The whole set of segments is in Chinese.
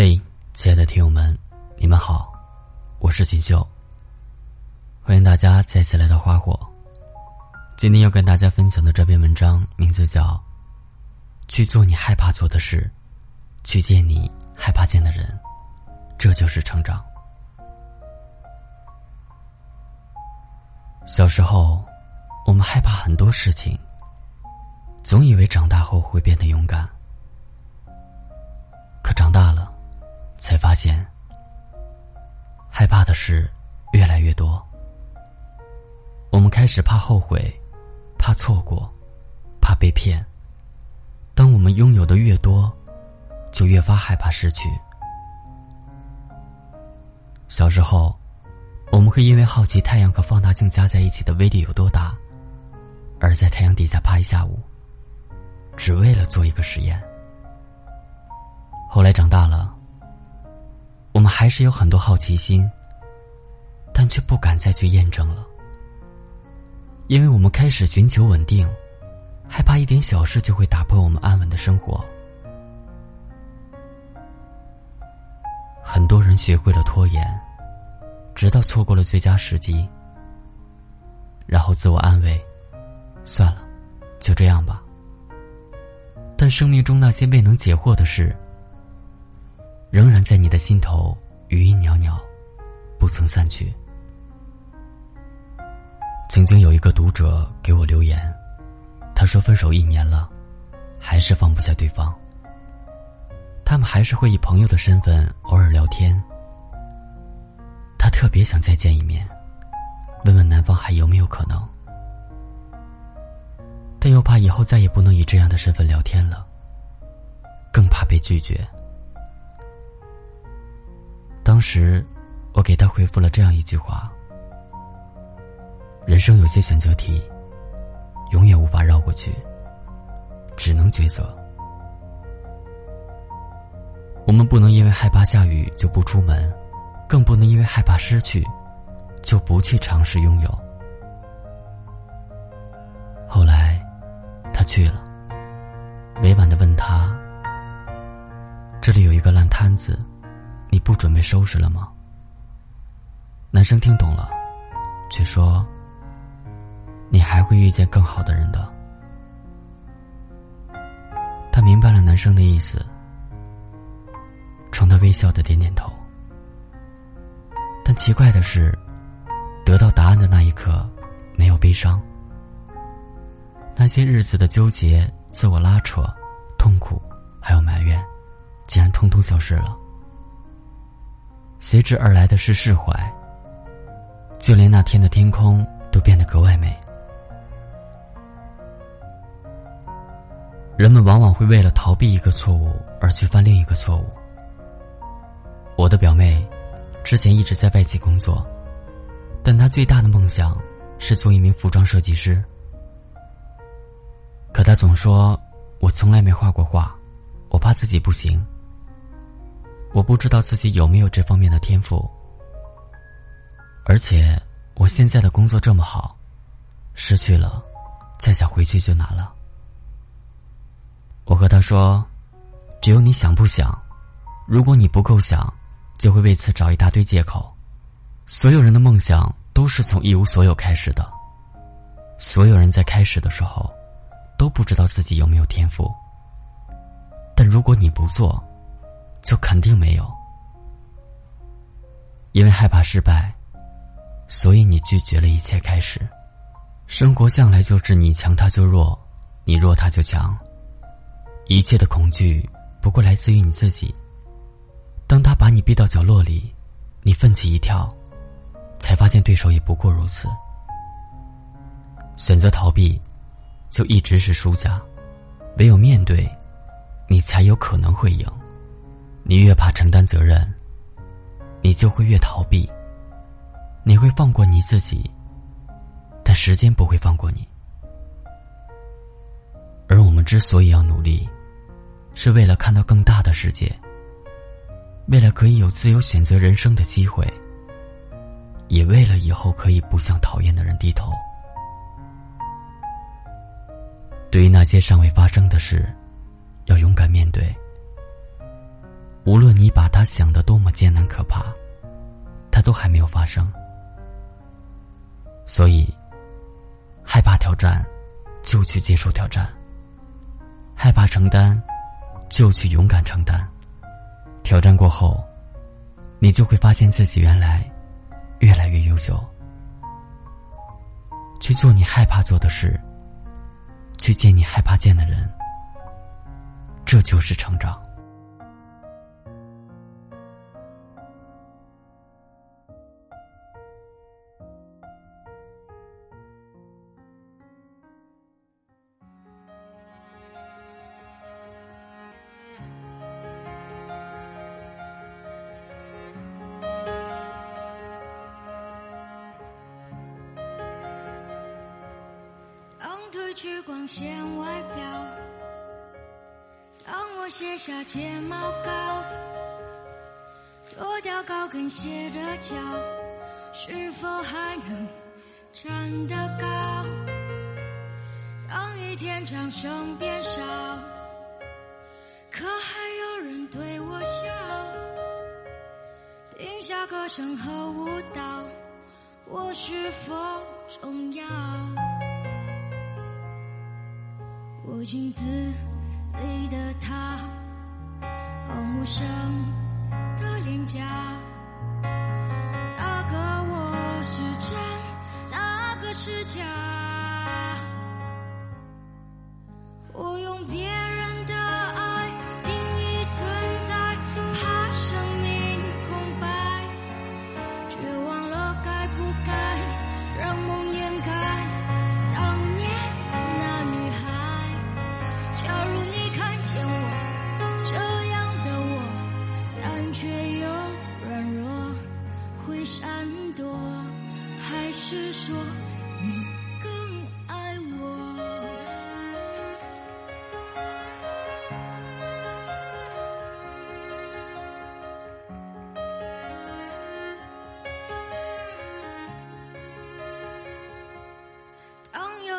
嘿，亲爱的听友们，你们好，我是锦绣。欢迎大家再次来到花火。今天要跟大家分享的这篇文章名字叫《去做你害怕做的事，去见你害怕见的人》，这就是成长。小时候，我们害怕很多事情，总以为长大后会变得勇敢，可长大了。才发现，害怕的事越来越多。我们开始怕后悔，怕错过，怕被骗。当我们拥有的越多，就越发害怕失去。小时候，我们会因为好奇太阳和放大镜加在一起的威力有多大，而在太阳底下趴一下午，只为了做一个实验。后来长大了。我们还是有很多好奇心，但却不敢再去验证了，因为我们开始寻求稳定，害怕一点小事就会打破我们安稳的生活。很多人学会了拖延，直到错过了最佳时机，然后自我安慰：“算了，就这样吧。”但生命中那些未能解惑的事。仍然在你的心头余音袅袅，不曾散去。曾经有一个读者给我留言，他说分手一年了，还是放不下对方。他们还是会以朋友的身份偶尔聊天。他特别想再见一面，问问男方还有没有可能，但又怕以后再也不能以这样的身份聊天了，更怕被拒绝。当时，我给他回复了这样一句话：“人生有些选择题，永远无法绕过去，只能抉择。我们不能因为害怕下雨就不出门，更不能因为害怕失去，就不去尝试拥有。”后来，他去了，委婉的问他：“这里有一个烂摊子。”你不准备收拾了吗？男生听懂了，却说：“你还会遇见更好的人的。”他明白了男生的意思，冲他微笑的点点头。但奇怪的是，得到答案的那一刻，没有悲伤。那些日子的纠结、自我拉扯、痛苦，还有埋怨，竟然通通消失了。随之而来的是释怀，就连那天的天空都变得格外美。人们往往会为了逃避一个错误而去犯另一个错误。我的表妹，之前一直在外企工作，但她最大的梦想是做一名服装设计师。可她总说：“我从来没画过画，我怕自己不行。”我不知道自己有没有这方面的天赋，而且我现在的工作这么好，失去了，再想回去就难了。我和他说：“只有你想不想，如果你不够想，就会为此找一大堆借口。所有人的梦想都是从一无所有开始的，所有人在开始的时候，都不知道自己有没有天赋。但如果你不做，”就肯定没有，因为害怕失败，所以你拒绝了一切开始。生活向来就是你强他就弱，你弱他就强。一切的恐惧不过来自于你自己。当他把你逼到角落里，你奋起一跳，才发现对手也不过如此。选择逃避，就一直是输家。唯有面对，你才有可能会赢。你越怕承担责任，你就会越逃避。你会放过你自己，但时间不会放过你。而我们之所以要努力，是为了看到更大的世界，为了可以有自由选择人生的机会，也为了以后可以不向讨厌的人低头。对于那些尚未发生的事，要勇敢面对。无论你把它想得多么艰难可怕，它都还没有发生。所以，害怕挑战，就去接受挑战；害怕承担，就去勇敢承担。挑战过后，你就会发现自己原来越来越优秀。去做你害怕做的事，去见你害怕见的人，这就是成长。褪去光鲜外表，当我卸下睫毛膏，脱掉高跟鞋的脚，是否还能站得高？当一天掌声变少，可还有人对我笑？停下歌声和舞蹈，我是否重要？我镜子里的他，好陌生的脸颊。那个我是真，那个是假？我用别。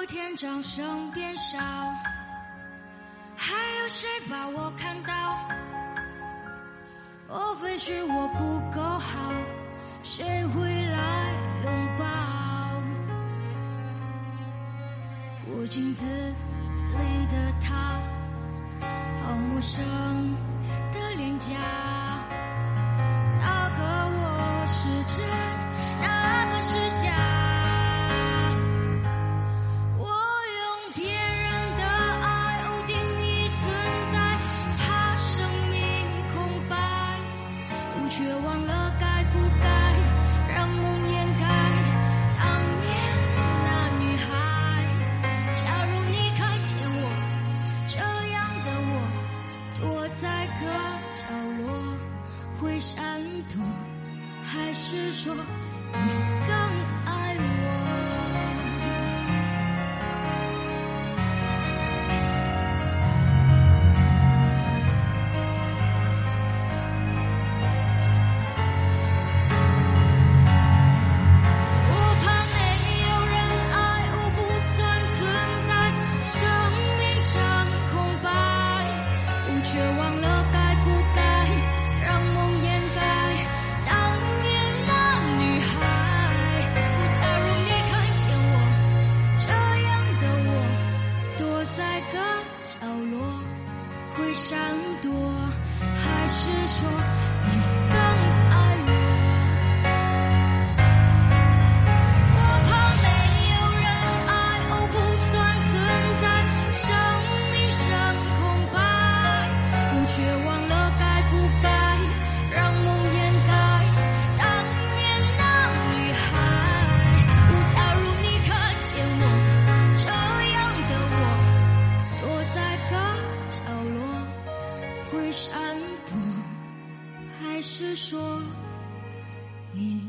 天掌声变少，还有谁把我看到？莫非是我不够好？谁会来拥抱？我镜子里的他，好陌生的脸颊。哪个我是真，在各角落，会闪躲，还是说你更？会闪躲还是说你